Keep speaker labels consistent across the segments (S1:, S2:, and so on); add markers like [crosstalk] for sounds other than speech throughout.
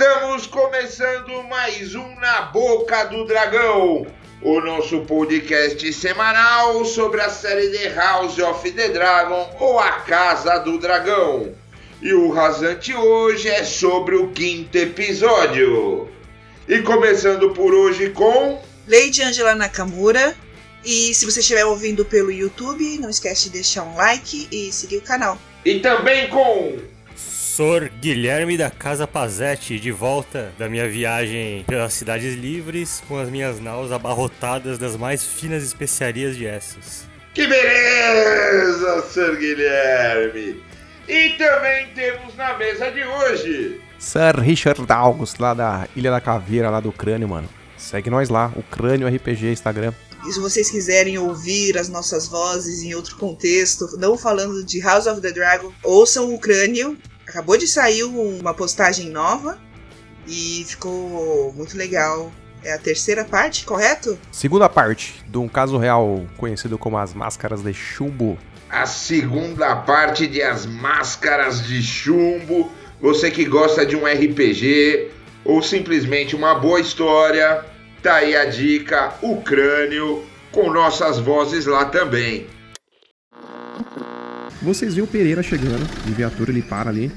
S1: Estamos começando mais um Na Boca do Dragão, o nosso podcast semanal sobre a série The House of the Dragon ou A Casa do Dragão. E o rasante hoje é sobre o quinto episódio. E começando por hoje com.
S2: Lady Angela Nakamura. E se você estiver ouvindo pelo YouTube, não esquece de deixar um like e seguir o canal.
S1: E também com.
S3: Sor Guilherme da Casa Pazete, de volta da minha viagem pelas cidades livres, com as minhas naus abarrotadas das mais finas especiarias de Essos.
S1: Que beleza, Sir Guilherme! E também temos na mesa de hoje.
S4: Sir Richard August, lá da Ilha da Caveira, lá do Crânio, mano. Segue nós lá, o Crânio RPG Instagram.
S2: E se vocês quiserem ouvir as nossas vozes em outro contexto, não falando de House of the Dragon, ouçam o Crânio. Acabou de sair uma postagem nova e ficou muito legal. É a terceira parte, correto?
S4: Segunda parte de um caso real conhecido como as Máscaras de Chumbo.
S1: A segunda parte de As Máscaras de Chumbo. Você que gosta de um RPG ou simplesmente uma boa história, tá aí a dica, o crânio, com nossas vozes lá também.
S4: Vocês viram o Pereira chegando, de viatura, ele para ali.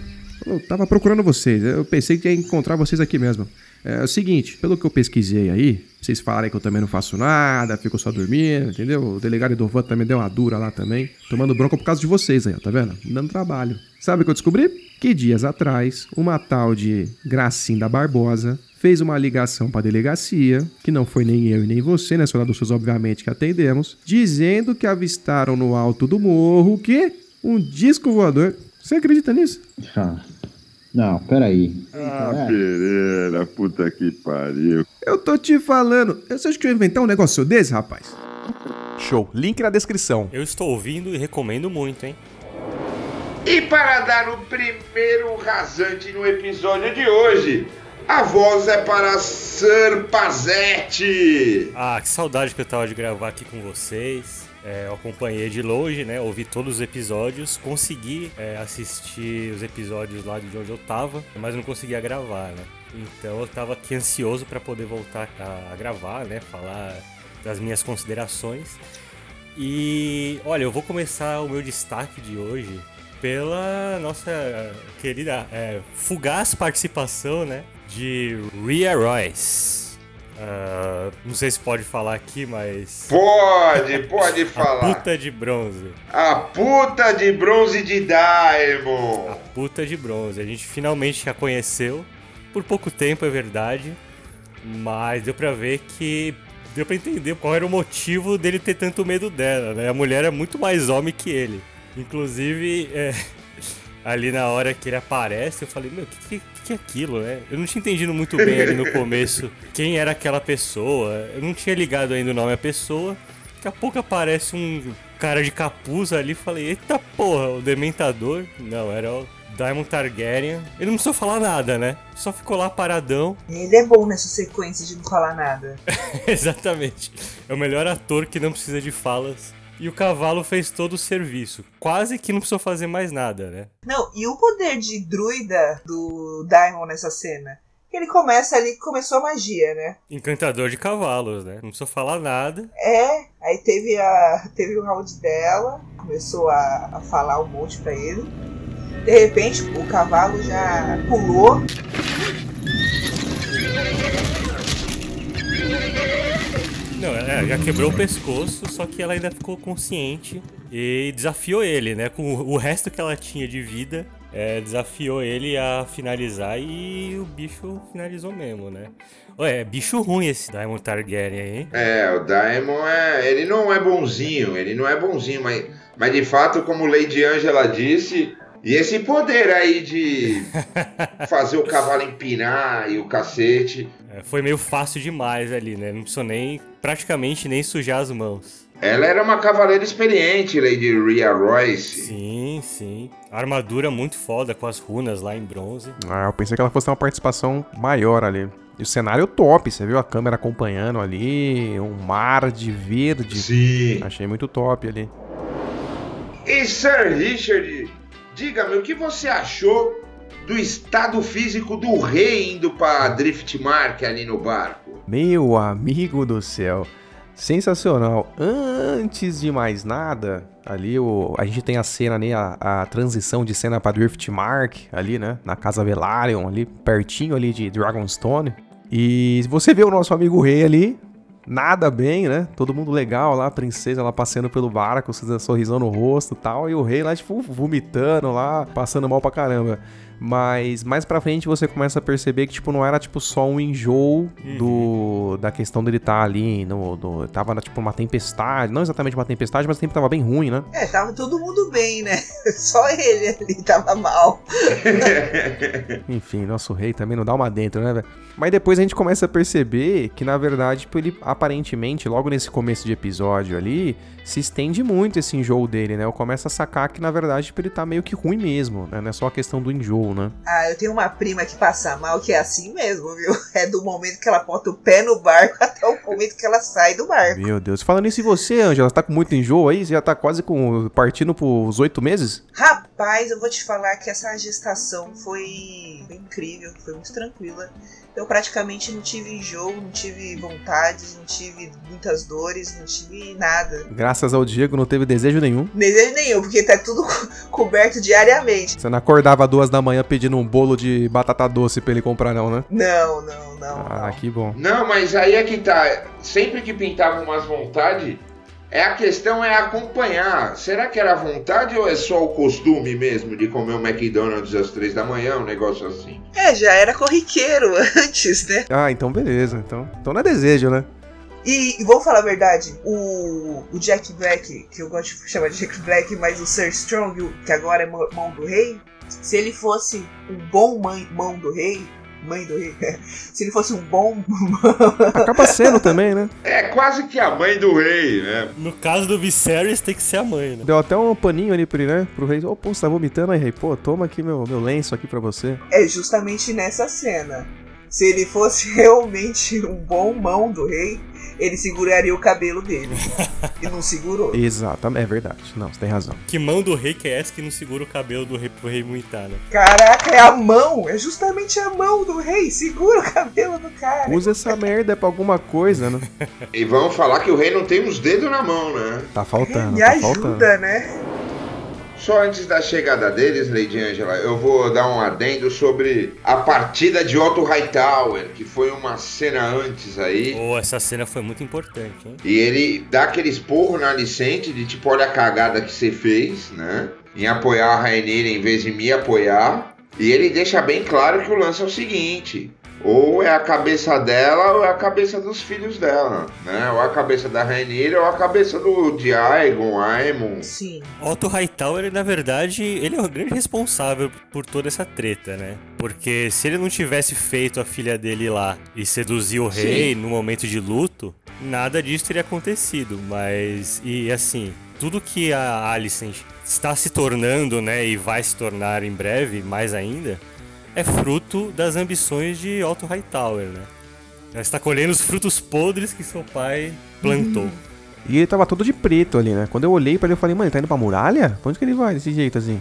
S4: Eu tava procurando vocês, eu pensei que ia encontrar vocês aqui mesmo. É, é o seguinte, pelo que eu pesquisei aí, vocês falarem que eu também não faço nada, fico só dormindo, entendeu? O delegado Edovan também deu uma dura lá também, tomando bronca por causa de vocês aí, ó, tá vendo? Dando trabalho. Sabe o que eu descobri? Que dias atrás, uma tal de Gracinda Barbosa fez uma ligação para a delegacia, que não foi nem eu e nem você, né, senhora dos obviamente, que atendemos, dizendo que avistaram no alto do morro que um disco voador. Você acredita nisso?
S5: Ah, não, peraí.
S1: Ah, é. Pereira, puta que pariu.
S4: Eu tô te falando. Você acha que eu ia inventar um negócio desse, rapaz? Show. Link na descrição.
S3: Eu estou ouvindo e recomendo muito, hein?
S1: E para dar o primeiro rasante no episódio de hoje, a voz é para Sir Pazete.
S3: Ah, que saudade que eu tava de gravar aqui com vocês. É, eu acompanhei de longe, né? Ouvi todos os episódios, consegui é, assistir os episódios lá de onde eu tava, mas não conseguia gravar, né? Então eu tava aqui ansioso para poder voltar a, a gravar, né? Falar das minhas considerações. E olha, eu vou começar o meu destaque de hoje pela nossa querida é, fugaz participação, né? de Rhea Royce. Uh, não sei se pode falar aqui, mas.
S1: Pode, pode [laughs] falar.
S3: A puta de bronze.
S1: A puta de bronze de Daimon.
S3: A puta de bronze. A gente finalmente a conheceu. Por pouco tempo, é verdade. Mas deu pra ver que. Deu pra entender qual era o motivo dele ter tanto medo dela, né? A mulher é muito mais homem que ele. Inclusive, é, [laughs] ali na hora que ele aparece, eu falei, meu, o que, que, que é aquilo, né? Eu não tinha entendido muito bem ali no começo quem era aquela pessoa. Eu não tinha ligado ainda o nome à pessoa. Daqui a pouco aparece um cara de capuz ali. Falei, eita porra, o Dementador. Não, era o Diamond Targaryen. Ele não precisou falar nada, né? Só ficou lá paradão.
S2: Ele é bom nessa sequência de não falar nada. [laughs]
S3: Exatamente. É o melhor ator que não precisa de falas e o cavalo fez todo o serviço. Quase que não precisou fazer mais nada, né?
S2: Não, e o poder de druida do Daimon nessa cena? Ele começa ali, começou a magia, né?
S3: Encantador de cavalos, né? Não precisou falar nada.
S2: É, aí teve, a, teve o round dela, começou a, a falar um monte pra ele. De repente, o cavalo já pulou.
S3: Não, é, já quebrou o pescoço, só que ela ainda ficou consciente e desafiou ele, né? Com o resto que ela tinha de vida, é, desafiou ele a finalizar e o bicho finalizou mesmo, né? Ué, é bicho ruim esse Daimon Targaryen, hein?
S1: É, o Daimon é. Ele não é bonzinho, ele não é bonzinho, mas, mas de fato, como Lady Angela disse, e esse poder aí de [laughs] fazer o cavalo empinar e o cacete.
S3: É, foi meio fácil demais ali, né? Não precisou nem, praticamente nem sujar as mãos.
S1: Ela era uma cavaleira experiente, Lady Rhea Royce.
S3: Sim, sim. armadura muito foda com as runas lá em bronze.
S4: Ah, eu pensei que ela fosse ter uma participação maior ali. E o cenário top, você viu a câmera acompanhando ali, um mar de verde.
S1: Sim.
S4: Achei muito top ali.
S1: E Sir Richard Diga-me, o que você achou do estado físico do rei indo pra Driftmark ali no barco?
S4: Meu amigo do céu. Sensacional. Antes de mais nada, ali o, a gente tem a cena ali, a, a transição de cena pra Driftmark, ali, né? Na casa Velaryon, ali, pertinho ali de Dragonstone. E você vê o nosso amigo rei ali, nada bem, né? Todo mundo legal lá, a princesa lá passeando pelo barco, sorrisão no rosto e tal, e o rei lá, tipo, vomitando lá, passando mal pra caramba. Mas mais pra frente você começa a perceber que, tipo, não era, tipo, só um enjoo uhum. do, da questão dele estar tá ali no, no... Tava, tipo, uma tempestade. Não exatamente uma tempestade, mas o tempo tava bem ruim, né?
S2: É, tava todo mundo bem, né? [laughs] Só ele ali tava mal. [laughs]
S4: Enfim, nosso rei também não dá uma dentro, né, velho? Mas depois a gente começa a perceber que, na verdade, tipo, ele aparentemente, logo nesse começo de episódio ali, se estende muito esse enjoo dele, né? Eu começo a sacar que, na verdade, tipo, ele tá meio que ruim mesmo, né? Não é só a questão do enjoo, né?
S2: Ah, eu tenho uma prima que passa mal que é assim mesmo, viu? [laughs] É do momento que ela bota o pé no barco [laughs] até o momento que ela sai do barco.
S4: Meu Deus. Falando isso, e você, Angela? Você tá com muito enjoo aí? Você já tá quase com partindo pros oito meses?
S2: Rapaz, eu vou te falar que essa gestação foi incrível, foi muito tranquila eu praticamente não tive enjoo, não tive vontades, não tive muitas dores, não tive nada.
S4: Graças ao Diego não teve desejo nenhum.
S2: Desejo nenhum, porque tá tudo co [laughs] coberto diariamente.
S4: Você não acordava duas da manhã pedindo um bolo de batata doce pra ele comprar, não, né?
S2: Não, não, não.
S4: Ah,
S2: não.
S4: que bom.
S1: Não, mas aí é que tá. Sempre que pintava umas vontades é a questão é acompanhar. Será que era vontade ou é só o costume mesmo de comer um McDonald's às três da manhã, um negócio assim?
S2: É, já era corriqueiro [laughs] antes, né?
S4: Ah, então beleza. Então, então não é desejo, né?
S2: E, e vou falar a verdade, o, o Jack Black, que eu gosto de chamar de Jack Black, mas o Sir Strong, que agora é mão do rei, se ele fosse um bom mãe, mão do rei, mãe do rei. [laughs] Se ele fosse um bom. [laughs]
S4: Acaba sendo também, né?
S1: É quase que a mãe do rei, né?
S3: No caso do Viserys, tem que ser a mãe, né?
S4: Deu até um paninho ali pro, né? pro rei. Ô, oh, pô, você tá vomitando aí, rei? Pô, toma aqui meu, meu lenço aqui pra você.
S2: É justamente nessa cena. Se ele fosse [laughs] realmente um bom mão do rei, ele seguraria o cabelo dele. [laughs] e não segurou.
S4: Exatamente, é verdade. Não, você tem razão.
S3: Que mão do rei que é essa que não segura o cabelo do rei pro rei muitar, né?
S2: Caraca, é a mão! É justamente a mão do rei. Segura o cabelo do cara.
S4: Usa essa merda pra alguma coisa, né?
S1: e vamos falar que o rei não tem os dedos na mão, né?
S4: Tá faltando.
S2: Me
S4: tá
S2: ajuda,
S4: faltando.
S2: né?
S1: Só antes da chegada deles, Lady Angela, eu vou dar um adendo sobre a partida de Otto Hightower, que foi uma cena antes aí.
S3: Oh, essa cena foi muito importante, hein?
S1: E ele dá aquele esporro na Alicente de tipo, olha a cagada que você fez, né? Em apoiar a Rainira em vez de me apoiar. E ele deixa bem claro que o lance é o seguinte: ou é a cabeça dela ou é a cabeça dos filhos dela, né? Ou a cabeça da Rainira ou a cabeça do Diagon, Aemon.
S2: Sim.
S3: Otto Hightower, na verdade, ele é o grande responsável por toda essa treta, né? Porque se ele não tivesse feito a filha dele lá e seduzir o rei Sim. no momento de luto, nada disso teria acontecido. Mas, e assim, tudo que a Alicent está se tornando, né, e vai se tornar em breve, mais ainda, é fruto das ambições de Otto Hightower, né? Ela está colhendo os frutos podres que seu pai plantou.
S4: E ele tava todo de preto ali, né? Quando eu olhei para ele, eu falei, mano, ele tá indo pra muralha? Pra onde que ele vai desse jeito assim?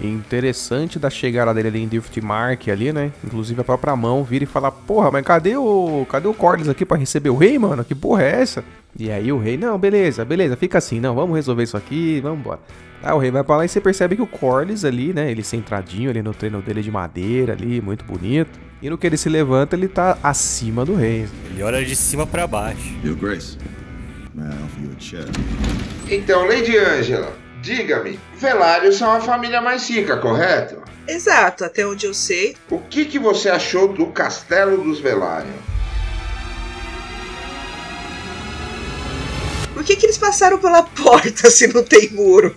S4: Interessante da chegada dele ali em Driftmark ali, né? Inclusive a própria mão vira e fala, porra, mas cadê o. Cadê o Corlys aqui para receber o rei, mano? Que porra é essa? E aí o rei, não, beleza, beleza, fica assim, não, vamos resolver isso aqui, vamos embora. Aí o rei vai pra lá e você percebe que o Corlys ali, né? Ele centradinho ali no treino dele de madeira ali, muito bonito. E no que ele se levanta, ele tá acima do rei.
S3: Ele olha de cima para baixo.
S6: Your Grace,
S1: Então, Lady Angela, Diga-me, Velários são a família mais rica, correto?
S2: Exato, até onde eu sei.
S1: O que, que você achou do Castelo dos Velários?
S2: Por que, que eles passaram pela porta [laughs] se não tem muro?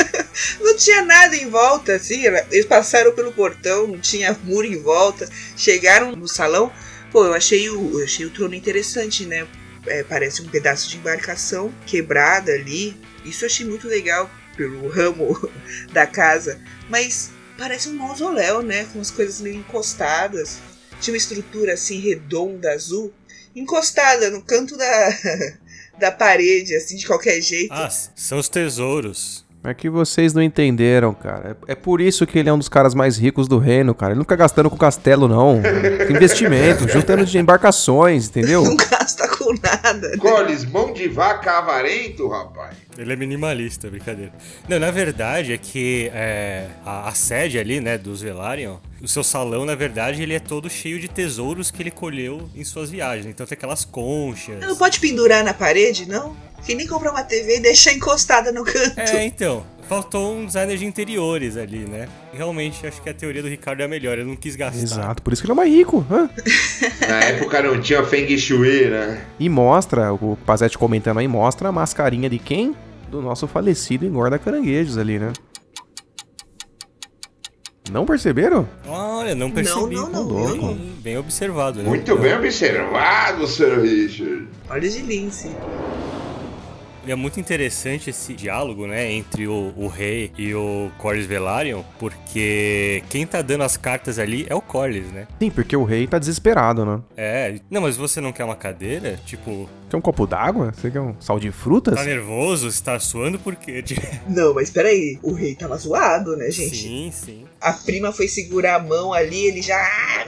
S2: [laughs] não tinha nada em volta, assim. Eles passaram pelo portão, não tinha muro em volta. Chegaram no salão. Pô, eu achei o, eu achei o trono interessante, né? É, parece um pedaço de embarcação quebrada ali. Isso eu achei muito legal pelo ramo [laughs] da casa. Mas parece um mausoléu, né? Com as coisas meio encostadas. Tinha uma estrutura assim redonda, azul, encostada no canto da, [laughs] da parede, assim, de qualquer jeito.
S3: Ah, são os tesouros.
S4: É que vocês não entenderam, cara. É é por isso que ele é um dos caras mais ricos do reino, cara. Ele não fica gastando com castelo, não. Com investimento, [laughs] juntando de embarcações, entendeu?
S2: Não gasta com nada. né?
S1: Coles, mão de vaca avarento, rapaz.
S3: Ele é minimalista, brincadeira. Não, na verdade é que é, a, a sede ali, né, dos Velaryon, o seu salão, na verdade, ele é todo cheio de tesouros que ele colheu em suas viagens. Então tem aquelas conchas.
S2: Não pode pendurar na parede, não? Que nem comprar uma TV e deixar encostada no canto.
S3: É, então. Faltou um designer de interiores ali, né? Realmente, acho que a teoria do Ricardo é a melhor. Ele não quis gastar.
S4: Exato, por isso que ele é mais rico. hã?
S1: Na época não tinha Feng Shui, né?
S4: E mostra, o Pazete comentando aí, mostra a mascarinha de quem? Do nosso falecido engorda caranguejos ali, né? Não perceberam?
S3: Olha, não percebi.
S2: não, não, não.
S3: Bem, bem observado, né?
S1: Muito bem observado, Sir Richard.
S2: Olha de lince.
S3: E é muito interessante esse diálogo, né, entre o, o rei e o Corlys Velaryon, porque quem tá dando as cartas ali é o Corlys, né?
S4: Sim, porque o rei tá desesperado, né?
S3: É, não, mas você não quer uma cadeira? Tipo,
S4: Quer um copo d'água? Você quer um sal de frutas?
S3: tá nervoso? Você tá suando por quê? [laughs]
S2: Não, mas peraí. O rei tava zoado, né, gente?
S3: Sim, sim.
S2: A prima foi segurar a mão ali, ele já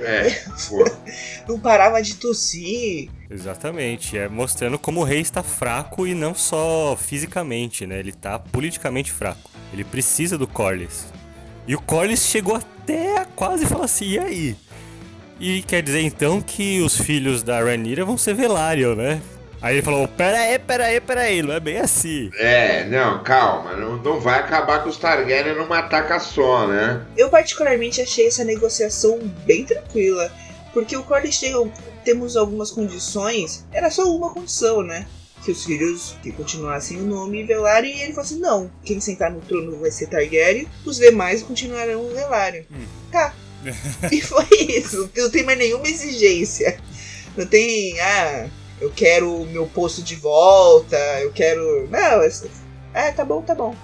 S1: É, pô. [laughs]
S2: não parava de tossir.
S3: Exatamente, é mostrando como o rei está fraco e não só fisicamente, né? Ele tá politicamente fraco. Ele precisa do Corlys. E o Corlys chegou até a quase falar assim, e aí? E quer dizer então que os filhos da Rhaenyra vão ser Velaryon, né? Aí ele falou, pera aí, pera aí, pera aí, não é bem assim.
S1: É, não, calma. Não, não vai acabar com os Targaryen numa taca só, né?
S2: Eu particularmente achei essa negociação bem tranquila. Porque o Corlys tem, temos algumas condições. Era só uma condição, né? Que os filhos que continuassem o nome Velaryon. E ele falou assim: não, quem sentar no trono vai ser Targaryen, os demais continuarão Velaryon. Tá. [laughs] e foi isso. Não tem mais nenhuma exigência. Não tem, ah, eu quero o meu posto de volta, eu quero. Não, é, é tá bom, tá bom.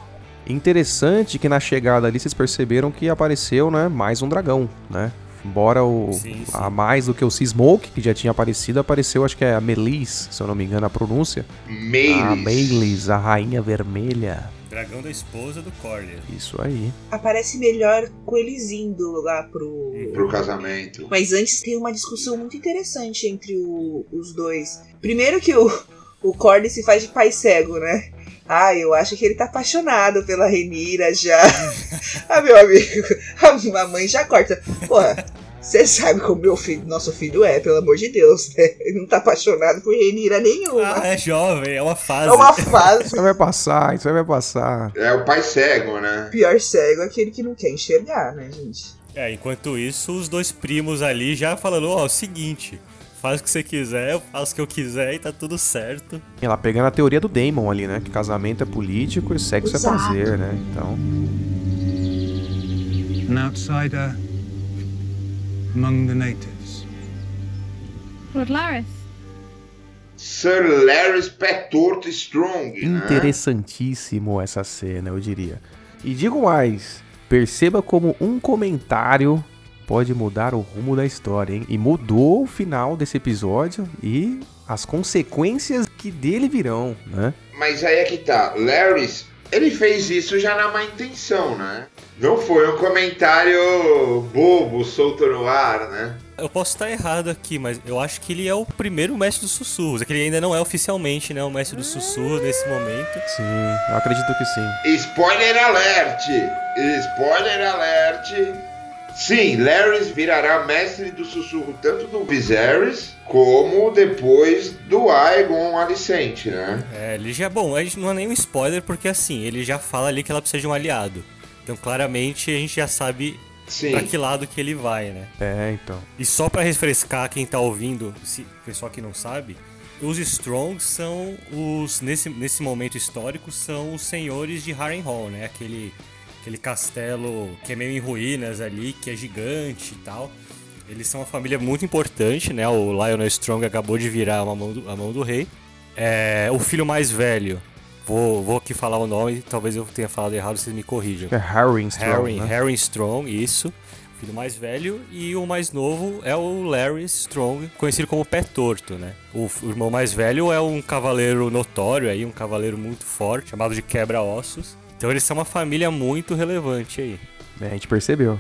S4: Interessante que na chegada ali vocês perceberam que apareceu, né, mais um dragão, né? Embora o
S3: Sim, sim.
S4: a mais do que o Seasmoke, que já tinha aparecido, apareceu, acho que é a Melis, se eu não me engano a pronúncia.
S1: Meiris.
S4: A Melis, a rainha vermelha.
S3: Dragão da esposa do Corlys.
S4: Isso aí.
S2: Aparece melhor com eles indo lá pro.
S1: Pro casamento.
S2: Mas antes tem uma discussão muito interessante entre o- os dois. Primeiro que o, o Corlys se faz de pai cego, né? Ah, eu acho que ele tá apaixonado pela Renira já. [laughs] ah, meu amigo, a mamãe já corta. Porra, você sabe como meu filho, nosso filho é, pelo amor de Deus, né? Ele não tá apaixonado por Renira nenhuma.
S3: Ah, é jovem, é uma fase.
S2: é uma fase.
S4: Isso vai passar, isso aí vai passar.
S1: É o pai cego, né?
S2: O pior cego é aquele que não quer enxergar, né, gente?
S3: É, enquanto isso, os dois primos ali já falando, ó, é o seguinte, faz o que você quiser, eu faço o que eu quiser e tá tudo certo.
S4: Ela pegando a teoria do Damon ali, né? Que casamento é político e sexo é
S2: Exato.
S4: prazer, né? Então.
S6: an outsider among the natives.
S7: Lord Lareth.
S1: Sir Larry's pé torto strong, né?
S4: Interessantíssimo essa cena, eu diria. E digo mais, perceba como um comentário pode mudar o rumo da história, hein? E mudou o final desse episódio e as consequências que dele virão, né?
S1: Mas aí é que tá. Larry's, ele fez isso já na má intenção, né? Não foi um comentário bobo, solto no ar, né?
S3: Eu posso estar errado aqui, mas eu acho que ele é o primeiro mestre dos sussurros. É que ele ainda não é oficialmente, né, o mestre dos sussurros nesse momento.
S4: Sim, eu acredito que sim.
S1: Spoiler alert! Spoiler alert! Sim, Larrys virará mestre do sussurro tanto do Viserys como depois do Aegon Alicente, né?
S3: É, ele já, bom, a gente não é nenhum spoiler porque assim, ele já fala ali que ela precisa de um aliado. Então, claramente, a gente já sabe
S1: Sim.
S3: pra que lado que ele vai, né?
S4: É, então.
S3: E só pra refrescar quem tá ouvindo, se o pessoal que não sabe, os Strong são os nesse, nesse momento histórico são os senhores de Harrenhal, né? Aquele aquele castelo que é meio em ruínas ali, que é gigante e tal. Eles são uma família muito importante, né? O Lionel Strong acabou de virar a mão do, a mão do rei. É, o filho mais velho, vou, vou aqui falar o nome, talvez eu tenha falado errado, vocês me corrijam.
S4: É Harry Strong,
S3: Harry,
S4: né?
S3: Harry Strong, isso. Filho mais velho. E o mais novo é o Larry Strong, conhecido como Pé Torto, né? O, o irmão mais velho é um cavaleiro notório aí, um cavaleiro muito forte, chamado de Quebra-Ossos. Então eles são uma família muito relevante aí.
S4: É, a gente percebeu.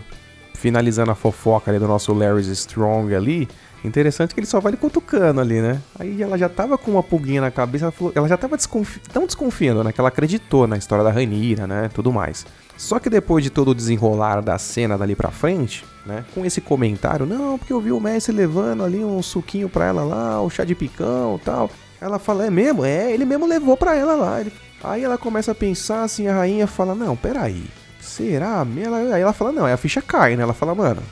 S4: Finalizando a fofoca ali do nosso Larry Strong ali, interessante que ele só vai lhe cutucando ali, né? Aí ela já tava com uma pulguinha na cabeça, ela, falou, ela já tava desconfi tão desconfiando, né? Que ela acreditou na história da Ranira, né? Tudo mais. Só que depois de todo o desenrolar da cena dali pra frente, né? Com esse comentário, não, porque eu vi o Messi levando ali um suquinho pra ela lá, o chá de picão e tal. Ela fala, é mesmo? É, ele mesmo levou pra ela lá. Ele... Aí ela começa a pensar assim, a rainha fala, não, peraí. Será? Ela, aí ela fala, não, aí a ficha cai, né? Ela fala, mano,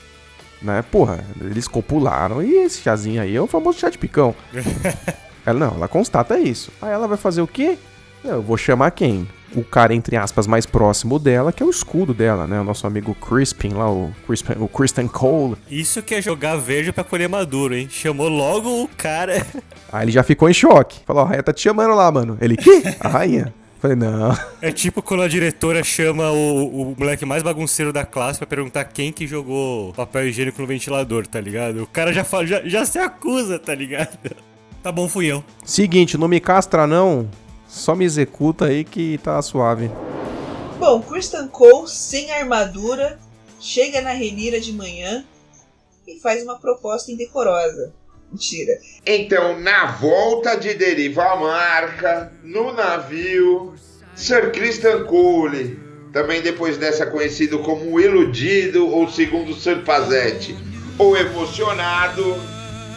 S4: né? Porra, eles copularam e esse chazinho aí é o famoso chá de picão. [laughs] ela, não, ela constata isso. Aí ela vai fazer o quê? Eu vou chamar quem? O cara, entre aspas, mais próximo dela, que é o escudo dela, né? O nosso amigo Crispin lá, o, Crispin, o Kristen Cole.
S3: Isso que é jogar verde pra colher maduro, hein? Chamou logo o cara.
S4: Aí ele já ficou em choque. Falou, a rainha tá te chamando lá, mano. Ele, que? A rainha? Falei, não.
S3: É tipo quando a diretora chama o, o moleque mais bagunceiro da classe pra perguntar quem que jogou papel higiênico no ventilador, tá ligado? O cara já, fala, já, já se acusa, tá ligado? Tá bom, fui eu.
S4: Seguinte, não me castra não, só me executa aí que tá suave.
S2: Bom, Kristen Cole, sem armadura, chega na Renira de manhã e faz uma proposta indecorosa. Mentira.
S1: Então, na volta de derivar a marca, no navio, Sir Christian Cole, também depois dessa conhecido como o iludido ou segundo Sir Pazetti, ou emocionado,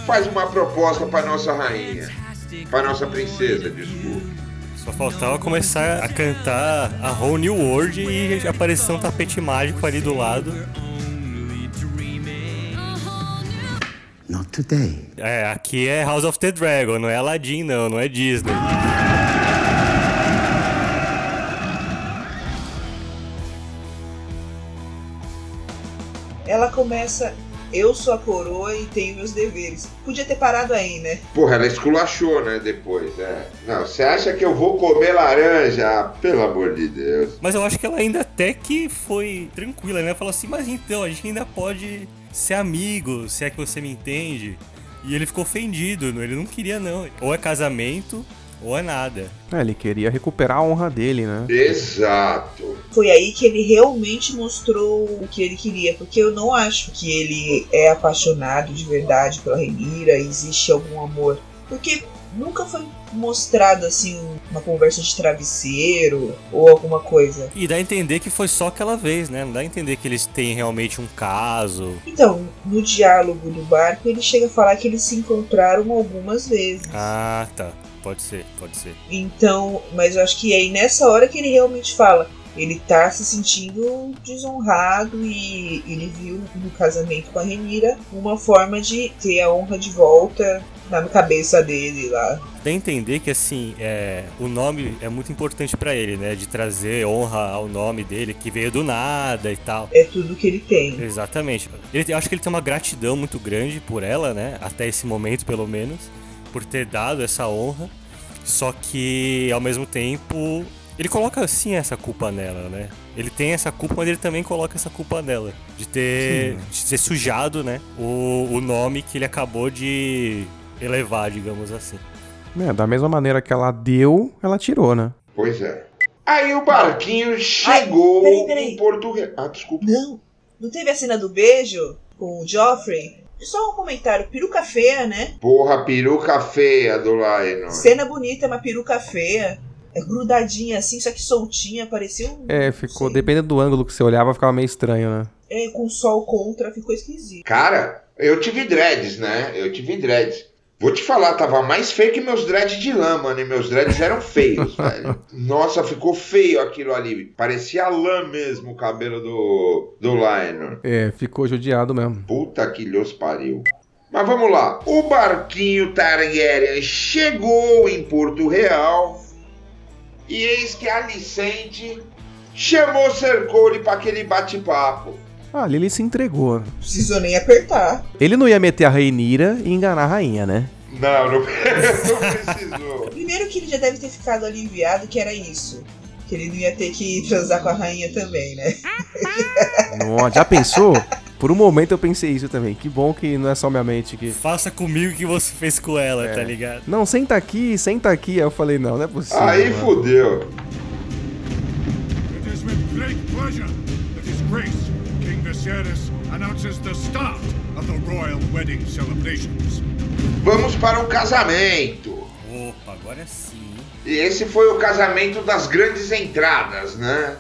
S1: faz uma proposta para nossa rainha, para nossa princesa, desculpa.
S3: Só faltava começar a cantar a Whole New World e aparecer um tapete mágico ali do lado.
S5: Not today.
S3: É, aqui é House of the Dragon, não é Aladdin não, não é Disney.
S2: Ela começa. Eu sou a coroa e tenho meus deveres. Podia ter parado aí, né?
S1: Porra, ela esculachou, né, depois, é. Não, você acha que eu vou comer laranja? Ah, Pelo amor de Deus.
S3: Mas eu acho que ela ainda até que foi tranquila, né? Falou assim, mas então, a gente ainda pode ser amigo, se é que você me entende. E ele ficou ofendido, não- ele não queria não. Ou é casamento, ou é nada.
S4: É, ele queria recuperar a honra dele, né?
S1: Exato.
S2: Foi aí que ele realmente mostrou o que ele queria, porque eu não acho que ele é apaixonado de verdade pela Renira, existe algum amor. Porque nunca foi mostrado assim uma conversa de travesseiro ou alguma coisa.
S3: E dá a entender que foi só aquela vez, né? Não dá a entender que eles têm realmente um caso.
S2: Então, no diálogo do barco, ele chega a falar que eles se encontraram algumas vezes.
S3: Ah, tá. Pode ser, pode ser.
S2: Então, mas eu acho que é aí nessa hora que ele realmente fala. Ele tá se sentindo desonrado e ele viu no casamento com a Renira uma forma de ter a honra de volta na cabeça dele lá.
S3: A entender que, assim, é, o nome é muito importante pra ele, né? De trazer honra ao nome dele, que veio do nada e tal.
S2: É tudo que ele tem.
S3: Exatamente. Ele, eu acho que ele tem uma gratidão muito grande por ela, né? Até esse momento, pelo menos. Por ter dado essa honra. Só que, ao mesmo tempo, ele coloca sim essa culpa nela, né? Ele tem essa culpa, mas ele também coloca essa culpa nela. De ter, de ter sujado, né? O, o nome que ele acabou de elevar, digamos assim.
S4: É, da mesma maneira que ela deu, ela tirou, né?
S1: Pois é. Aí o barquinho chegou
S2: peraí, peraí.
S1: em Porto Real. Ah, desculpa.
S2: Não, não teve a cena do beijo com o Joffrey? Só um comentário, peruca feia, né?
S1: Porra, peruca feia do Lionel.
S2: Cena bonita, mas peruca feia. É grudadinha assim, só que soltinha, parecia um.
S4: É, ficou, dependendo do ângulo que você olhava, ficava meio estranho, né?
S2: É, com o sol contra, ficou esquisito.
S1: Cara, eu tive dreads, né? Eu tive dreads. Vou te falar, tava mais feio que meus dreads de lã, mano. E meus dreads eram feios, [laughs] velho. Nossa, ficou feio aquilo ali. Parecia lã mesmo o cabelo do, do Lionel.
S4: É, ficou judiado mesmo.
S1: Puta que lhos pariu. Mas vamos lá. O barquinho Targaryen chegou em Porto Real. E eis que a Alicente chamou Cercone para aquele bate-papo.
S4: Ah, ali ele se entregou.
S2: Não precisou nem apertar.
S4: Ele não ia meter a Rainira e enganar a rainha, né?
S1: Não, não, não [laughs] precisou.
S2: Primeiro que ele já deve ter ficado aliviado que era isso. Que ele não ia ter que transar com a rainha também, né? [laughs]
S4: Não, já pensou? Por um momento eu pensei isso também. Que bom que não é só minha mente que.
S3: Faça comigo o que você fez com ela, tá ligado?
S4: Não, senta aqui, senta aqui. Aí eu falei, não, não é possível.
S1: Aí
S4: mano.
S1: fudeu.
S6: is the start of the royal wedding celebrations.
S1: Vamos para o casamento.
S3: Opa, agora sim.
S1: E esse foi o casamento das grandes entradas, né?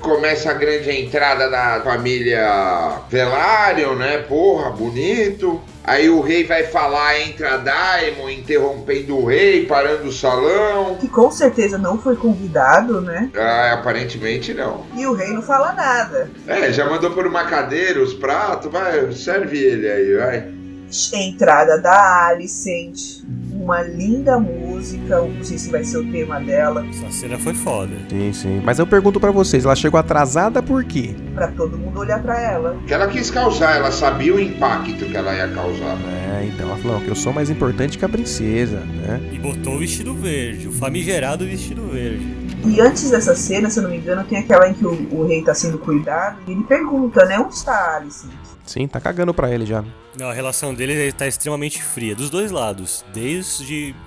S1: Começa a grande entrada da família Velaryon, né? Porra, bonito. Aí o rei vai falar, entra Daimon, interrompendo o rei, parando o salão.
S2: Que com certeza não foi convidado, né?
S1: Ah, aparentemente não.
S2: E o rei não fala nada.
S1: É, já mandou por uma cadeira os pratos, vai, serve ele aí, vai.
S2: Entrada da Alicent. Uma linda música. Não sei se vai ser o tema dela.
S3: Essa cena foi foda.
S4: Sim, sim. Mas eu pergunto pra vocês, ela chegou atrasada por quê?
S2: Pra todo mundo olhar pra ela.
S1: Que ela quis causar, ela sabia o impacto que ela ia causar.
S4: É, então ela falou que eu sou mais importante que a princesa, né?
S3: E botou o vestido verde, o famigerado vestido verde.
S2: E antes dessa cena, se eu não me engano, tem aquela em que o, o rei tá sendo cuidado. E ele pergunta, né? Onde está a Alicent?
S4: Sim, tá cagando pra ele já.
S3: Não, a relação deles tá extremamente fria, dos dois lados, desde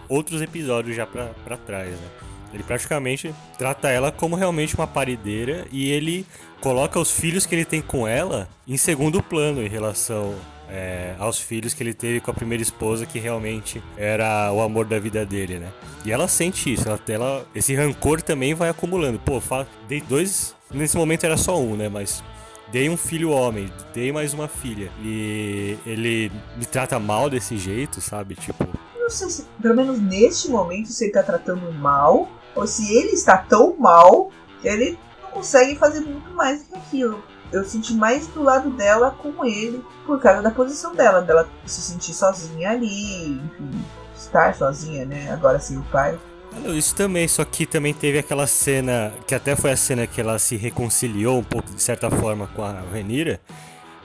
S3: outros episódios já pra trás, né? Ele praticamente trata ela como realmente uma parideira e ele coloca os filhos que ele tem com ela em segundo plano em relação é, aos filhos que ele teve com a primeira esposa, que realmente era o amor da vida dele, né? E ela sente isso, ela, ela- esse rancor também vai acumulando. Pô, dei dois. Nesse momento era só um, né? Mas dei um filho homem, dei mais uma filha. E ele me trata mal desse jeito, sabe? Tipo,
S2: não sei se, pelo menos neste momento, se ele tá tratando mal. Ou se ele está tão mal que ele não consegue fazer muito mais do que aquilo. Eu senti mais do lado dela com ele por causa da posição dela, dela se sentir sozinha ali, enfim, estar sozinha, né? Agora sem o pai.
S3: Isso também, só que também teve aquela cena, que até foi a cena que ela se reconciliou um pouco, de certa forma, com a Renira,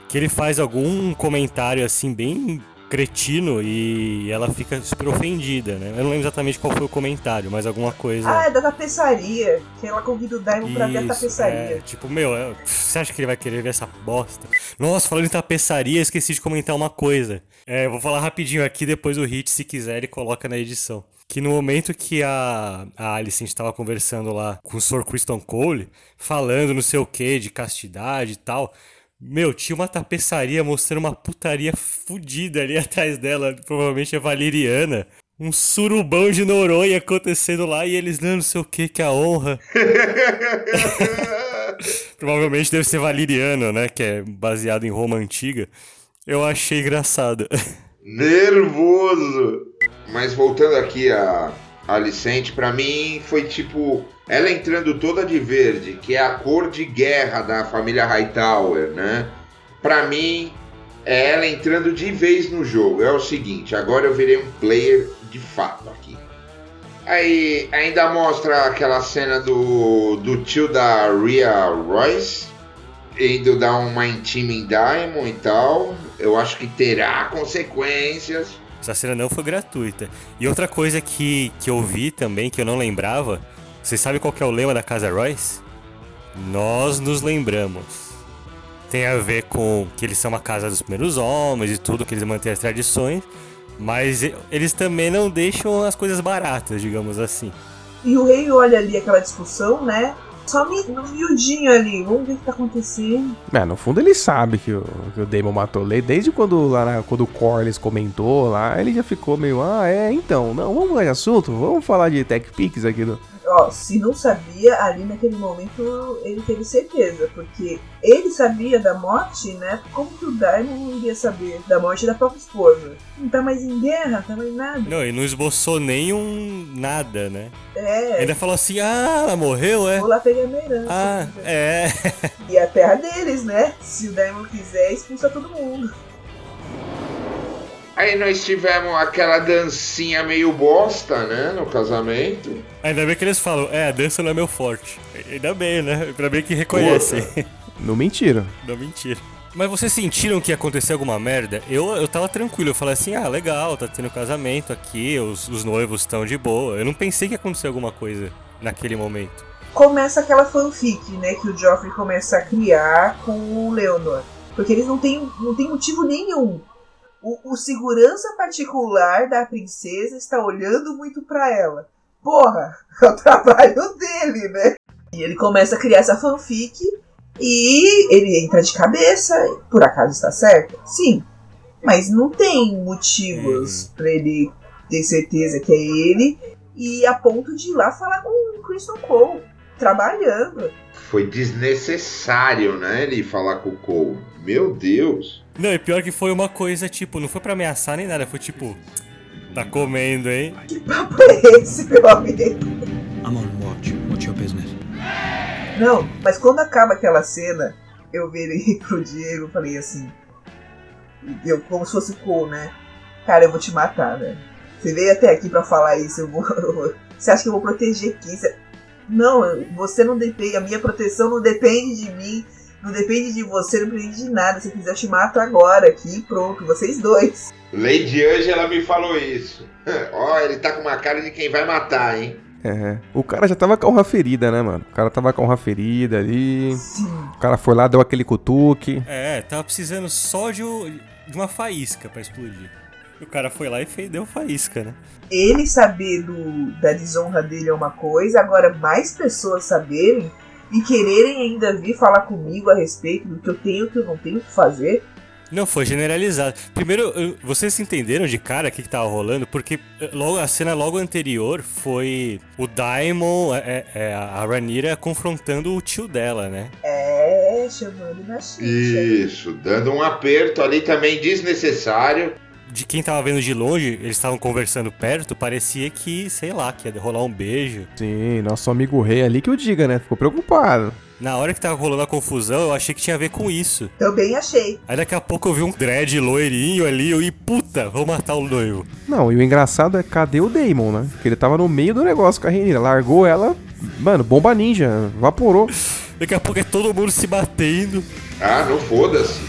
S3: que ele faz algum comentário assim, bem cretino e ela fica super ofendida, né? Eu não lembro exatamente qual foi o comentário, mas alguma coisa.
S2: Ah, é da tapeçaria, que ela convida o Daimon pra ver a tapeçaria.
S3: é, tipo, meu, é, você acha que ele vai querer ver essa bosta? Nossa, falando em tapeçaria, eu esqueci de comentar uma coisa. É, eu vou falar rapidinho aqui, depois o Hit, se quiser, ele coloca na edição. Que no momento que a, a Alicent estava conversando lá com o Sr. Kristen Cole, falando não sei o que, de castidade e tal, meu, tinha uma tapeçaria mostrando uma putaria fudida ali [laughs] atrás dela, provavelmente a Valeriana. Um surubão de Noronha acontecendo lá e eles, não, não sei o que, que a honra. [laughs] Provavelmente deve ser valeriano, né? Que é baseado em Roma antiga. Eu achei engraçado. [laughs]
S1: Nervoso. Mas voltando aqui a a Alicente, pra mim foi tipo ela entrando toda de verde, que é a cor de guerra da família Hightower, né? Pra mim é ela entrando de vez no jogo. É o seguinte, agora eu virei um player de fato aqui. Aí ainda mostra aquela cena do, do tio da Rhea Royce indo dar uma intima em Diamond e tal. Eu acho que terá consequências.
S3: Essa cena não foi gratuita. E outra coisa que, que eu vi também, que eu não lembrava. Vocês sabem qual que é o lema da Casa Royce? Nós nos lembramos. Tem a ver com que eles são uma casa dos primeiros homens e tudo, que eles mantêm as tradições. Mas eles também não deixam as coisas baratas, digamos assim.
S2: E o rei olha ali aquela discussão, né? Só mi- no miudinho ali, vamos ver o que tá acontecendo.
S4: É, no fundo ele sabe que o, que o Damon matou o Lei. Desde quando, lá na- quando o Corlys comentou lá, ele já ficou meio, ah, é, então, não, vamos mudar de assunto, vamos falar de Tech Pix aqui do.
S2: Ó, se não sabia, ali naquele momento ele teve certeza, porque ele sabia da morte, né? Como que o Daimon não iria saber da morte da própria esposa? Não tá mais em guerra, tá mais nada.
S3: Não, e não esboçou nenhum nada, né?
S2: É,
S3: Ainda falou assim, ah, ela morreu, é?
S2: vou lá pegar minha herança.
S3: Ah, é.
S2: E a terra deles, né? Se o Daimon quiser, expulsa todo mundo.
S1: Aí nós tivemos aquela dancinha meio bosta, né? No casamento.
S3: Ainda bem que eles falam, é, a dança não é meu forte. Ainda bem, né? Ainda bem que reconhecem.
S4: Não mentiram. [laughs]
S3: Não, mentira. Mas vocês sentiram que ia acontecer alguma merda? Eu, eu tava tranquilo, eu falei assim, ah, legal, tá tendo casamento aqui, os, os noivos estão de boa. Eu não pensei que ia acontecer alguma coisa naquele momento.
S2: Começa aquela fanfic, né? Que o Joffrey começa a criar com o Leonor. Porque eles não têm, não têm motivo nenhum. O, o segurança particular da princesa está olhando muito pra ela. Porra, [laughs] é o trabalho dele, né? E ele começa a criar essa fanfic. E ele entra de cabeça, por acaso está certo? Sim. Mas não tem motivos
S3: Uhum.
S2: pra ele ter certeza que é ele e a ponto de ir lá falar com o Christian Cole, trabalhando.
S1: Foi desnecessário, né? Ele falar com o Cole. Meu Deus.
S3: Não, e pior que foi uma coisa, tipo, não foi pra ameaçar nem nada, foi tipo, tá comendo, hein?
S2: Que papo é esse, meu amigo?
S5: I'm on watch. What's your business?
S2: Não, mas quando acaba aquela cena, eu virei [laughs] pro Diego e falei assim. Eu, como se fosse o Cole, né? Cara, eu vou te matar, velho. Você veio até aqui pra falar isso, eu vou. [laughs] Você acha que eu vou proteger quem? Você- Não, você não depende. A minha proteção não depende de mim. Não depende de você, não depende de nada. Se quiser, te mato agora aqui e pronto. Vocês dois.
S1: Lady Angela me falou isso. [laughs] Ó, ele tá com uma cara de quem vai matar, hein?
S4: É. O cara já tava com a honra ferida, né, mano? O cara tava com a honra ferida ali.
S2: Sim.
S4: O cara foi lá, deu aquele cutuque.
S3: É, tava precisando só de, uma faísca pra explodir. E o cara foi lá e fez, deu faísca, né?
S2: Ele saber do, da desonra dele é uma coisa, agora mais pessoas saberem e quererem ainda vir falar comigo a respeito do que eu tenho e que eu não tenho que fazer.
S3: Não, foi generalizado. Primeiro, vocês entenderam de cara o que, que tava rolando? Porque eh, logo, a cena logo anterior foi o Daimon, é, é, a Ranira confrontando o tio dela, né?
S2: É, chamando na.
S1: Isso, dando um aperto ali também desnecessário.
S3: De quem tava vendo de longe, eles estavam conversando perto, parecia que, sei lá, que ia rolar um beijo.
S4: Sim, nosso amigo rei ali que o diga, né? Ficou preocupado.
S3: Na hora que tava rolando a confusão, eu achei que tinha a ver com isso.
S2: Também achei.
S3: Aí daqui a pouco eu vi um dread loirinho ali, eu e puta, vou matar o noivo.
S4: Não, e o engraçado é cadê o Damon, né? Porque ele tava no meio do negócio com a Renira. Largou ela, mano, bomba ninja, vaporou.
S3: Daqui a pouco é todo mundo se batendo.
S1: Ah, não foda-se.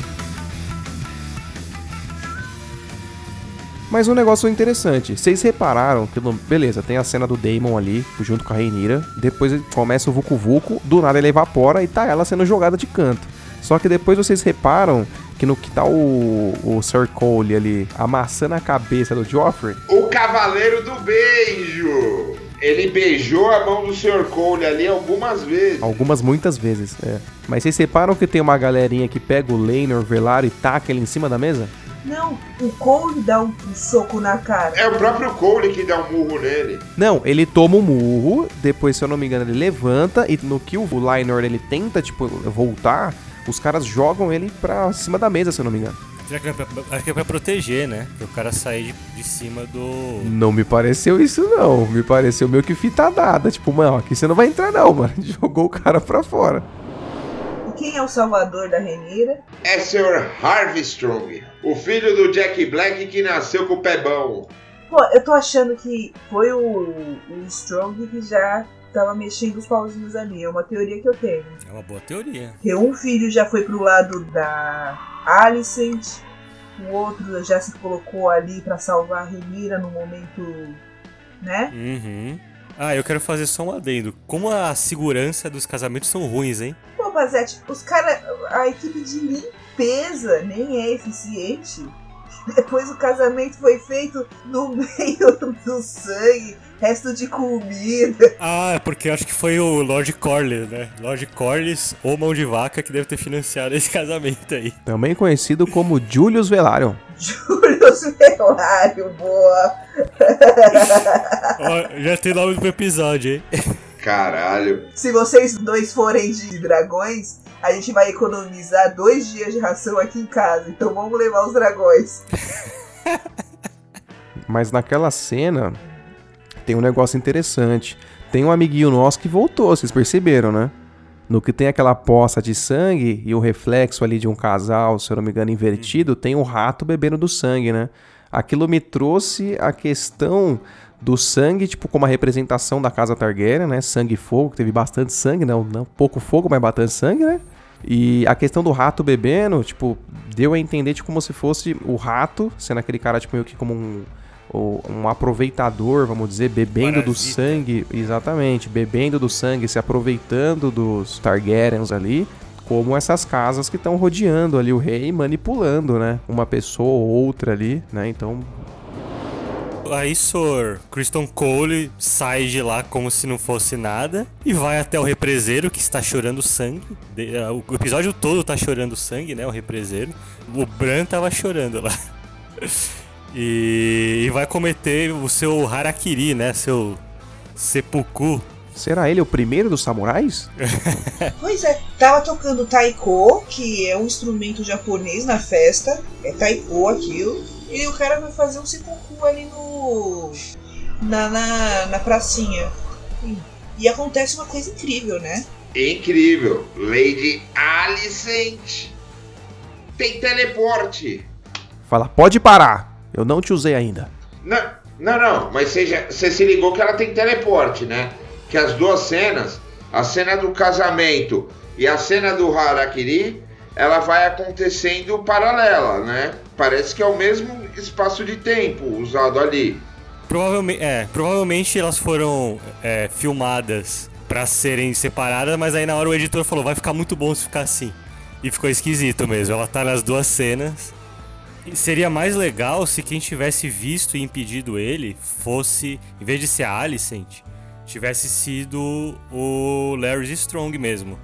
S4: Mas um negócio interessante, vocês repararam que, no- beleza, tem a cena do Damon ali, junto com a Reinira, depois começa o Vucu Vucu, do nada ele evapora e tá ela sendo jogada de canto. Só que depois vocês reparam que no que tá o, o Sir Cole ali amassando a cabeça do Joffrey,
S1: O Cavaleiro do Beijo. Ele beijou a mão do Sr. Cole ali algumas vezes.
S4: algumas muitas vezes, é. Mas vocês reparam que tem uma galerinha que pega o Laenor, Velar e taca ele em cima da mesa?
S2: Não, o Cole dá um, um soco na cara.
S1: É o próprio Cole que dá um murro nele.
S4: Não, ele toma um murro, depois, se eu não me engano, ele levanta e no que o Lainor ele tenta, tipo, voltar, os caras jogam ele pra cima da mesa, se eu não me engano.
S3: Será que é pra, acho que é pra proteger, né? Pra o cara sair de, de cima do.
S4: Não me pareceu isso, não. Me pareceu meio que fita dada. Tipo, mano, aqui você não vai entrar, não, mano. [laughs] Jogou o cara pra fora.
S2: Quem é o salvador da Renira?
S1: É Sr. Harvey Strong, o filho do Jack Black que nasceu com o pé bom.
S2: Pô, eu tô achando que foi o, o Strong que já tava mexendo os pauzinhos ali. É uma teoria que eu tenho.
S3: É uma boa teoria.
S2: Que um filho já foi pro lado da Alicent, o outro já se colocou ali pra salvar a Renira no momento, né?
S3: Uhum. Ah, eu quero fazer só um adendo. Como a segurança dos casamentos são ruins, hein?
S2: Bazete, os caras, a equipe de limpeza nem é eficiente. [laughs] Depois o casamento foi feito no [laughs] meio do sangue, resto de comida.
S3: Ah, é porque acho que foi o Lord Corlys, né? Lord Corlys ou Mão de Vaca que deve ter financiado esse [laughs] casamento aí.
S4: Também conhecido como Julius Velaryon.
S2: Julius Velário, boa.
S3: Ó, já tem nome pro episódio, hein?
S1: Caralho.
S2: Se vocês dois forem de dragões, a gente vai economizar dois dias de ração aqui em casa. Então vamos levar os dragões. [laughs]
S4: Mas naquela cena tem um negócio interessante. Tem um amiguinho nosso que voltou, vocês perceberam, né? No que tem aquela poça de sangue e o reflexo ali de um casal, se eu não me engano, invertido, tem um rato bebendo do sangue, né? Aquilo me trouxe a questão do sangue, tipo, como a representação da casa Targaryen, né? Sangue e fogo, que teve bastante sangue, não, não pouco fogo, mas bastante sangue, né? E a questão do rato bebendo, tipo, deu a entender tipo, como se fosse o rato, sendo aquele cara, tipo, meio que como um, um aproveitador, vamos dizer, bebendo do
S3: Parasita.
S4: sangue, exatamente, bebendo do sangue, se aproveitando dos Targaryens ali, como essas casas que estão rodeando ali o rei, manipulando, né? Uma pessoa ou outra ali, né? Então,
S3: aí Sor Kristen Cole sai de lá como se não fosse nada e vai até o represeiro que está chorando sangue. De- ah, O episódio todo tá chorando sangue, né? O represeiro. O Bran tava chorando lá. [laughs] E, e vai cometer o seu harakiri, né? Seu seppuku.
S8: Será ele o primeiro dos samurais? [laughs]
S2: Pois é, tava tocando taiko, que é um instrumento japonês na festa. É taiko aquilo. E o cara vai fazer um seppuku ali no. na, na, na pracinha. E, acontece uma coisa incrível, né?
S1: Incrível. Lady Alicent tem teleporte.
S8: Fala, pode parar. Eu não te usei ainda.
S1: Não, não, não, mas você se ligou que ela tem teleporte, né? Que as duas cenas, a cena do casamento e a cena do Harakiri, ela vai acontecendo paralela, né? Parece que é o mesmo espaço de tempo usado ali.
S3: Provavelmente, é, provavelmente elas foram é, filmadas pra serem separadas, mas aí na hora o editor falou, vai ficar muito bom se ficar assim. E ficou esquisito mesmo, ela tá nas duas cenas. E seria mais legal se quem tivesse visto e impedido ele fosse, em vez de ser a Alicent, tivesse sido o Larry Strong mesmo.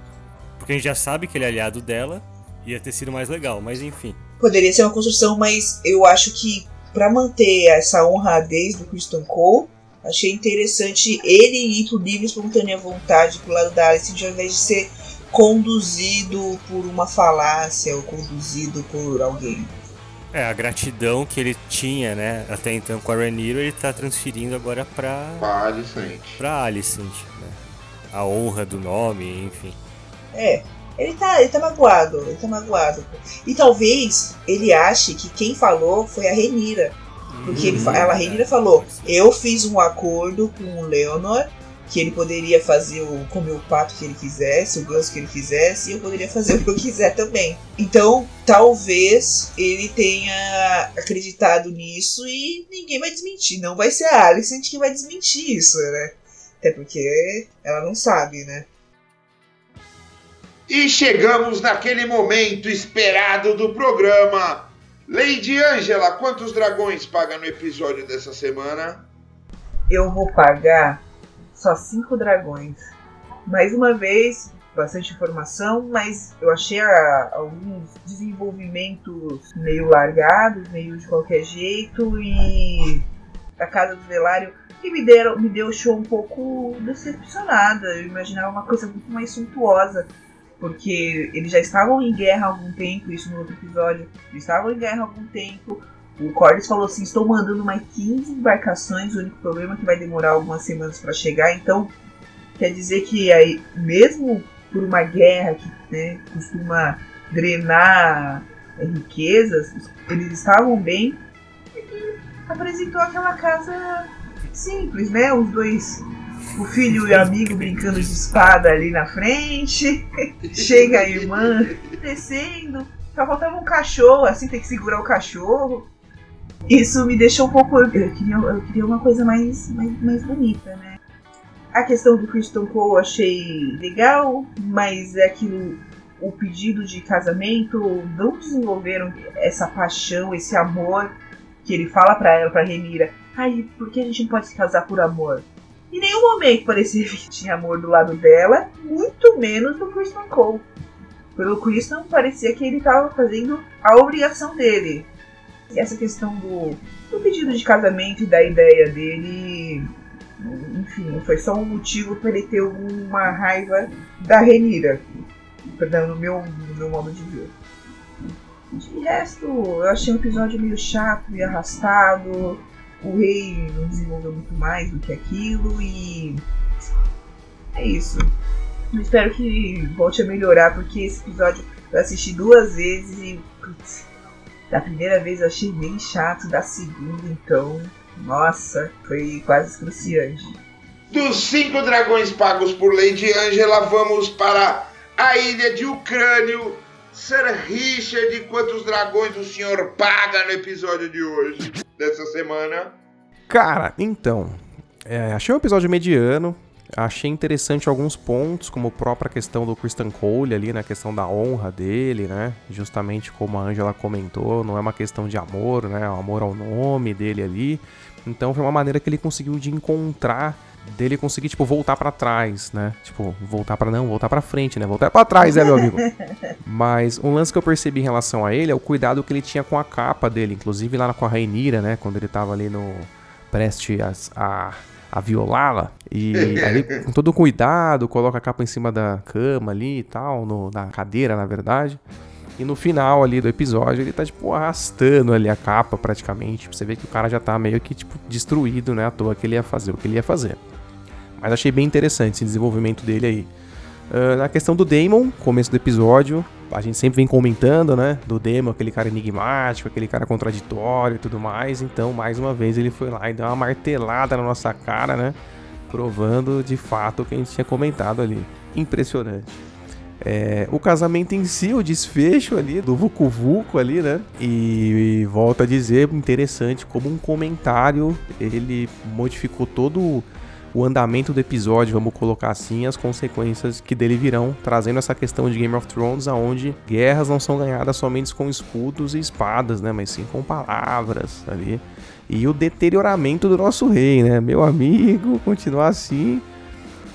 S3: Porque a gente já sabe que ele é aliado dela, ia ter sido mais legal, mas enfim.
S2: Poderia ser uma construção, mas eu acho que pra manter essa honradez do Christian Cole, achei interessante ele ir por livre e espontânea vontade pro lado da Alice, ao invés de ser conduzido por uma falácia ou conduzido por alguém.
S3: É, a gratidão que ele tinha, né, até então com a Rhaenyra, ele tá transferindo agora pra,
S1: A Alicent.
S3: pra Alicent, né? A honra do nome, enfim.
S2: É, ele tá, ele tá magoado, ele tá magoado. E talvez ele ache que quem falou foi a Renira. Porque ele, ela, a Renira falou: Eu fiz um acordo com o Leonor que ele poderia fazer o comer o pato que ele quisesse, o ganso que ele quisesse, e eu poderia fazer o que eu quiser também. Então, talvez ele tenha acreditado nisso e ninguém vai desmentir. Não vai ser a Alicent que vai desmentir isso, né? Até porque ela não sabe, né?
S1: E chegamos naquele momento esperado do programa. Lady Angela, quantos dragões paga no episódio dessa semana?
S2: eu vou pagar só cinco dragões. Mais uma vez, bastante informação, mas eu achei a- alguns desenvolvimentos meio largados, meio de qualquer jeito, e a Casa do Velário que me, deram, me deixou um pouco decepcionada. Eu imaginava uma coisa muito mais suntuosa. Porque eles já estavam em guerra há algum tempo, isso no outro episódio. Eles estavam em guerra há algum tempo. O Cordes falou assim: estou mandando mais 15 embarcações, o único problema é que vai demorar algumas semanas para chegar. Então, quer dizer que aí, mesmo por uma guerra que né, costuma drenar riquezas, eles estavam bem. E apresentou aquela casa simples, né? Os dois, o filho e o amigo brincando de espada ali na frente. [laughs] Chega a irmã descendo. Só faltava um cachorro, assim, tem que segurar o cachorro. Isso me deixou um pouco. Eu queria, eu queria uma coisa mais, mais, mais bonita, né? A questão do Christian Cole eu achei legal, mas é aquilo. O pedido de casamento não desenvolveram essa paixão, esse amor que ele fala pra ela, pra Remira. Ai, por que a gente não pode se casar por amor? Em nenhum momento parecia que tinha amor do lado dela, muito menos do Christian Cole. Pelo Christian, parecia que ele estava fazendo a obrigação dele. E essa questão do, do pedido de casamento e da ideia dele, enfim, foi só um motivo para ele ter uma raiva da Renira. Perdão, no meu, no meu modo de ver. De resto, eu achei o episódio meio chato e arrastado. O rei não desenvolveu muito mais do que aquilo e. É isso. Eu espero que volte a melhorar, porque esse episódio eu assisti duas vezes e. Putz, da primeira vez eu achei bem chato, da segunda então. Nossa, foi quase excruciante.
S1: Dos cinco dragões pagos por Lady Angela, vamos para a ilha de Ucrânio. Sir Richard, quantos dragões o senhor paga no episódio de hoje, dessa semana?
S8: Cara, então. é, achei um episódio mediano.
S4: Achei interessante alguns pontos, como a própria questão do Christian Cole ali, na questão da honra dele, né? Justamente como a Angela comentou, não é uma questão de amor, né? Amor ao nome dele ali. Então foi uma maneira que ele conseguiu de encontrar dele conseguir tipo voltar para trás, né? Tipo, voltar para não, voltar para frente, né? Voltar para trás, né, meu amigo? [laughs] Mas um lance que eu percebi em relação a ele é o cuidado que ele tinha com a capa dele, inclusive lá com a Rainira, né, quando ele tava ali no preste a, a a violá-la. E [laughs] aí, com todo cuidado, coloca a capa em cima da cama ali e tal, no, na cadeira, na verdade. E no final ali do episódio, ele tá, tipo, arrastando ali a capa praticamente. Pra você ver que o cara já tá meio que, tipo, destruído, né? À toa que ele ia fazer o que ele ia fazer. Mas achei bem interessante esse desenvolvimento dele aí. Uh, na questão do Damon, começo do episódio, a gente sempre vem comentando, né? Do Damon, aquele cara enigmático, aquele cara contraditório e tudo mais. Então, mais uma vez, ele foi lá e deu uma martelada na nossa cara, né? Provando de fato o que a gente tinha comentado ali. Impressionante. É, o casamento em si, o desfecho ali do Vucu Vucu ali, né? E, e volta a dizer, interessante, como um comentário ele modificou todo o andamento do episódio, vamos colocar assim, as consequências que dele virão, trazendo essa questão de Game of Thrones, aonde guerras não são ganhadas somente com escudos e espadas, né, mas sim com palavras ali. E o deterioramento do nosso rei, né, meu amigo, continuar assim,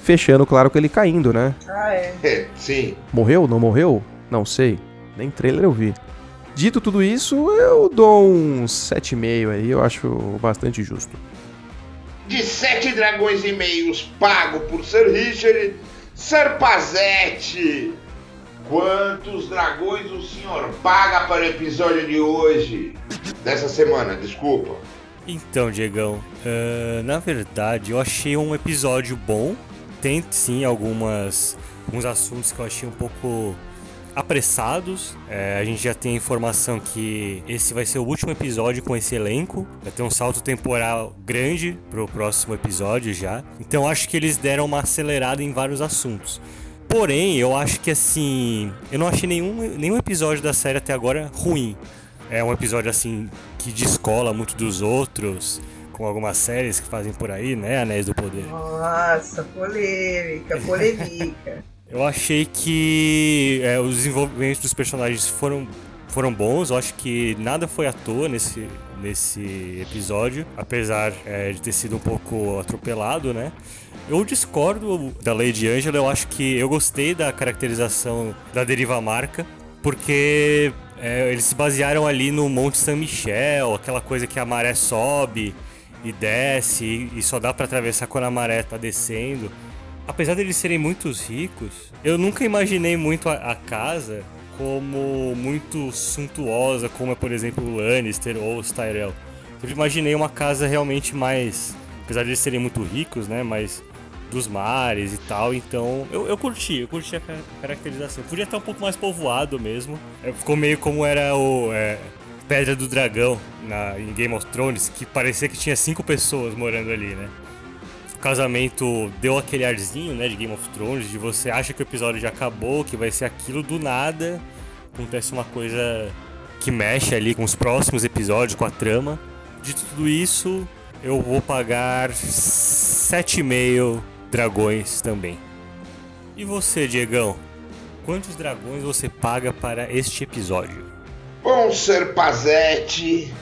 S4: fechando, claro, que ele caindo, né?
S2: Ah, é.
S1: É, sim.
S4: Morreu? Não morreu? Não sei. Nem trailer eu vi. Dito tudo isso, eu dou um 7,5 aí, eu acho bastante justo
S1: de sete dragões e meios pago por Sir Richard Sarpazete. Quantos dragões o senhor paga para o episódio de hoje? Dessa semana, desculpa.
S3: Então, Diegão, uh, na verdade eu achei um episódio bom. Tem sim algumas alguns assuntos que eu achei um pouco apressados. É, a gente já tem a informação que esse vai ser o último episódio com esse elenco. Vai ter um salto temporal grande pro próximo episódio já. Então acho que eles deram uma acelerada em vários assuntos. Porém, eu acho que assim. Eu não achei nenhum, nenhum episódio da série até agora ruim. É um episódio assim que descola muito dos outros com algumas séries que fazem por aí, né? Anéis do Poder.
S2: Nossa, polêmica, polêmica. [laughs]
S3: Eu achei que é, os desenvolvimentos dos personagens foram, foram bons. Eu acho que nada foi à toa nesse, nesse episódio, apesar é, de ter sido um pouco atropelado, né? Eu discordo da Lady Angela, eu acho que eu gostei da caracterização da deriva marca, porque é, eles se basearam ali no Monte San Michel, aquela coisa que a maré sobe e desce e só dá para atravessar quando a maré tá descendo apesar deles serem muito ricos, eu nunca imaginei muito a, a casa como muito suntuosa, como é, por exemplo, o Lannister ou os Tyrell. Sempre imaginei uma casa realmente mais, apesar de eles serem muito ricos, né, mais dos mares e tal, então eu, eu curti, eu curti a caracterização. Podia estar um pouco mais povoado mesmo. É, ficou meio como era o é, Pedra do Dragão na, em Game of Thrones, que parecia que tinha cinco pessoas morando ali, né? Casamento deu aquele arzinho, né, de Game of Thrones, de você acha que o episódio já acabou, que vai ser aquilo do nada, acontece uma coisa que mexe ali com os próximos episódios, com a trama. De tudo isso, eu vou pagar 7,5 dragões também. E você, Diegão? Quantos dragões você paga para este episódio?
S1: Bom, Ser Pazete,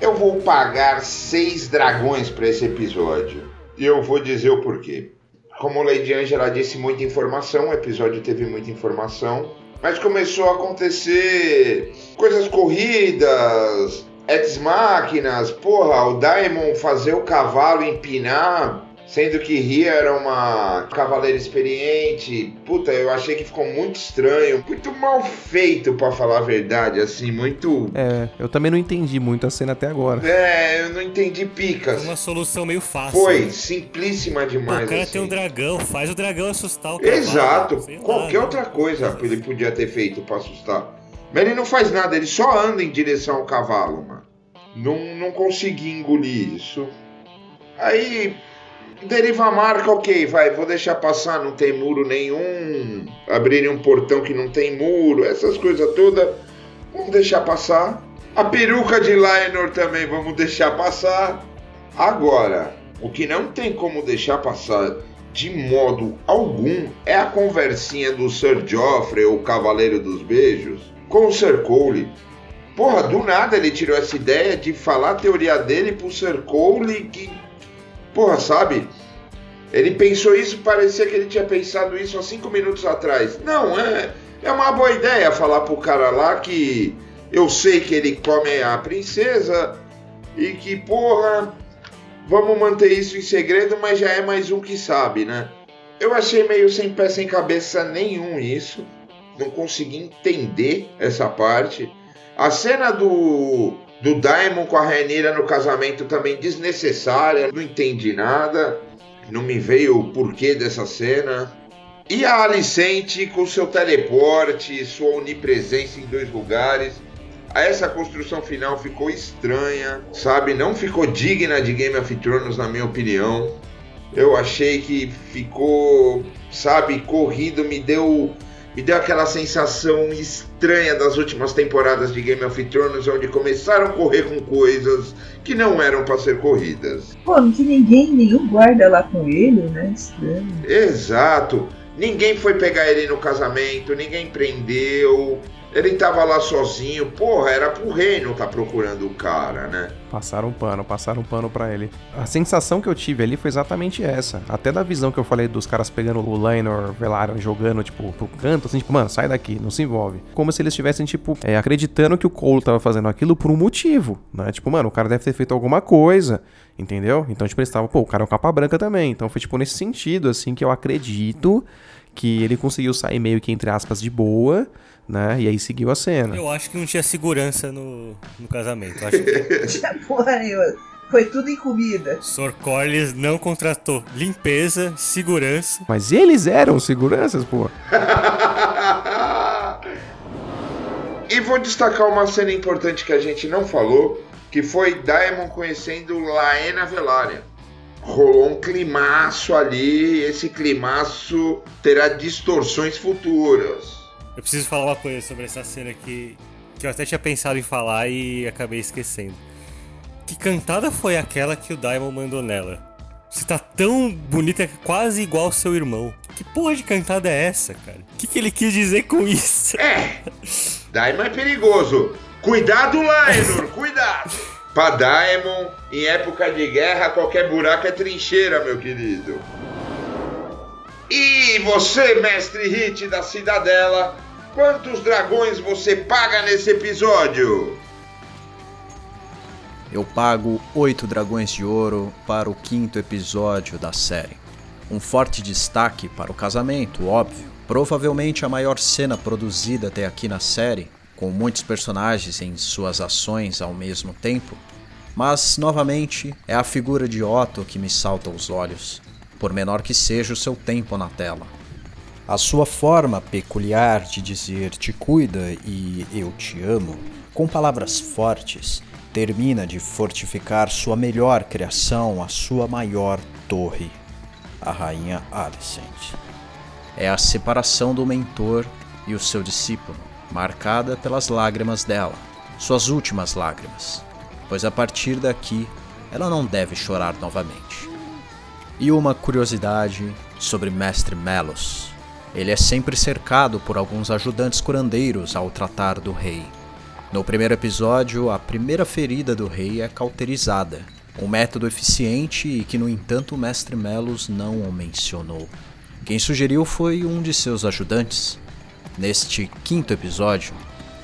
S1: eu vou pagar 6 dragões para esse episódio. E eu vou dizer o porquê. Como Lady Angela disse, muita informação, o episódio teve muita informação, mas começou a acontecer coisas corridas, ex máquinas, porra, o Daimon fazer o cavalo empinar Sendo que Ria era uma cavaleira experiente. Puta, eu achei que ficou muito estranho. Muito mal feito, para falar a verdade. Assim, muito.
S4: É, eu também não entendi muito a cena até agora.
S1: É, eu não entendi picas.
S3: Uma solução meio fácil.
S1: Foi,
S3: né?
S1: simplíssima demais.
S3: O cara
S1: assim.
S3: tem um dragão, faz o dragão assustar o cavalo.
S1: Exato.
S3: Lá,
S1: Qualquer
S3: né?
S1: outra coisa ele podia ter feito para assustar. Mas ele não faz nada, ele só anda em direção ao cavalo, mano. Não, não consegui engolir isso. Aí Deriva a marca, ok, vai, vou deixar passar, não tem muro nenhum. Abrirem um portão que não tem muro, essas coisas todas, vamos deixar passar. A peruca de Lionor também vamos deixar passar. Agora, o que não tem como deixar passar de modo algum é a conversinha do Sir Geoffrey, o Cavaleiro dos Beijos, com o Sir Cole. Porra, do nada ele tirou essa ideia de falar a teoria dele pro Sir Cole que. Porra, sabe? Ele pensou isso, parecia que ele tinha pensado isso há cinco minutos atrás. Não, é, é uma boa ideia falar pro cara lá que eu sei que ele come a princesa e que, porra, vamos manter isso em segredo, mas já é mais um que sabe, né? Eu achei meio sem pé sem cabeça nenhum isso. Não consegui entender essa parte. A cena do do Daimon com a Renira no casamento também desnecessária, não entendi nada, não me veio o porquê dessa cena. E a Alicente com seu teleporte, sua onipresença em dois lugares. Essa construção final ficou estranha, sabe? Não ficou digna de Game of Thrones, na minha opinião. Eu achei que ficou, sabe, corrido, me deu me deu aquela sensação estranha das últimas temporadas de Game of Thrones, onde começaram a correr com coisas que não eram para ser corridas.
S2: Pô, não tinha ninguém, nenhum guarda lá com ele, né? Estranho.
S1: Exato. Ninguém foi pegar ele no casamento, ninguém prendeu. Ele tava lá sozinho, porra, era pro reino tá procurando o cara, né?
S8: Passaram um pano, passaram um pano pra ele. A sensação que eu tive ali foi exatamente essa. Até da visão que eu falei dos caras pegando o Lainor, Velaryon, jogando, tipo, pro canto, assim, tipo, mano, sai daqui, não se envolve. Como se eles estivessem, tipo, é, acreditando que o Cole tava fazendo aquilo por um motivo, né? Tipo, mano, o cara deve ter feito alguma coisa, entendeu? Então, tipo, eles estavam, pô, o cara é um capa branca também. Então foi, tipo, nesse sentido, assim, que eu acredito que ele conseguiu sair meio que, entre aspas, de boa né? E aí seguiu a cena.
S3: Eu acho que não tinha segurança no, no casamento. Acho que [laughs]
S2: Porra nenhuma. Foi tudo em comida.
S3: Sor Corlys não contratou limpeza, segurança.
S8: Mas eles eram seguranças, pô. [laughs]
S1: e vou destacar uma cena importante que a gente não falou, que foi Daemon conhecendo Laena Velaryon. Rolou um climaço ali, esse climaço terá distorções futuras.
S3: Eu preciso falar uma coisa sobre essa cena que, que eu até tinha pensado em falar e acabei esquecendo. Que cantada foi aquela que o Daimon mandou nela? Você tá tão bonita que é quase igual ao seu irmão. Que porra de cantada é essa, cara? O que, que ele quis dizer com isso?
S1: É! Daimon é perigoso. Cuidado, Lainor, [laughs] cuidado! Pra Daimon, em época de guerra, qualquer buraco é trincheira, meu querido. E você, mestre Hit da Cidadela, Quantos dragões você paga nesse episódio?
S9: Eu pago 8 dragões de ouro para o quinto episódio da série. Um forte destaque para o casamento, óbvio. Provavelmente a maior cena produzida até aqui na série, com muitos personagens em suas ações ao mesmo tempo. Mas, novamente, é a figura de Otto que me salta aos olhos, por menor que seja o seu tempo na tela. A sua forma peculiar de dizer te cuida e eu te amo, com palavras fortes, termina de fortificar sua melhor criação, a sua maior torre, a rainha Alicent. É a separação do mentor e o seu discípulo, marcada pelas lágrimas dela, suas últimas lágrimas, pois a partir daqui ela não deve chorar novamente. E uma curiosidade sobre Mestre Melos ele é sempre cercado por alguns ajudantes curandeiros ao tratar do rei. No primeiro episódio, a primeira ferida do rei é cauterizada, um método eficiente e que, no entanto, o mestre Melos não o mencionou. Quem sugeriu foi um de seus ajudantes. Neste quinto episódio,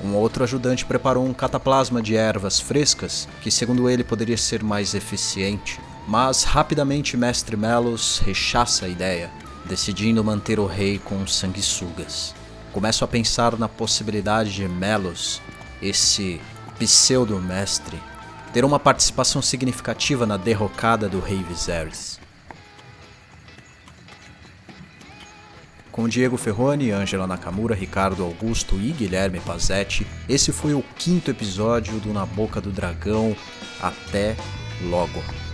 S9: um outro ajudante preparou um cataplasma de ervas frescas que, segundo ele, poderia ser mais eficiente. Mas rapidamente Mestre Melos rechaça a ideia decidindo manter o rei com sanguessugas. Começo a pensar na possibilidade de Melos, esse pseudo-mestre, ter uma participação significativa na derrocada do rei Viserys. Com Diego Ferroni, Angela Nakamura, Ricardo Augusto e Guilherme Pazetti, esse foi o quinto episódio do Na Boca do Dragão. Até logo!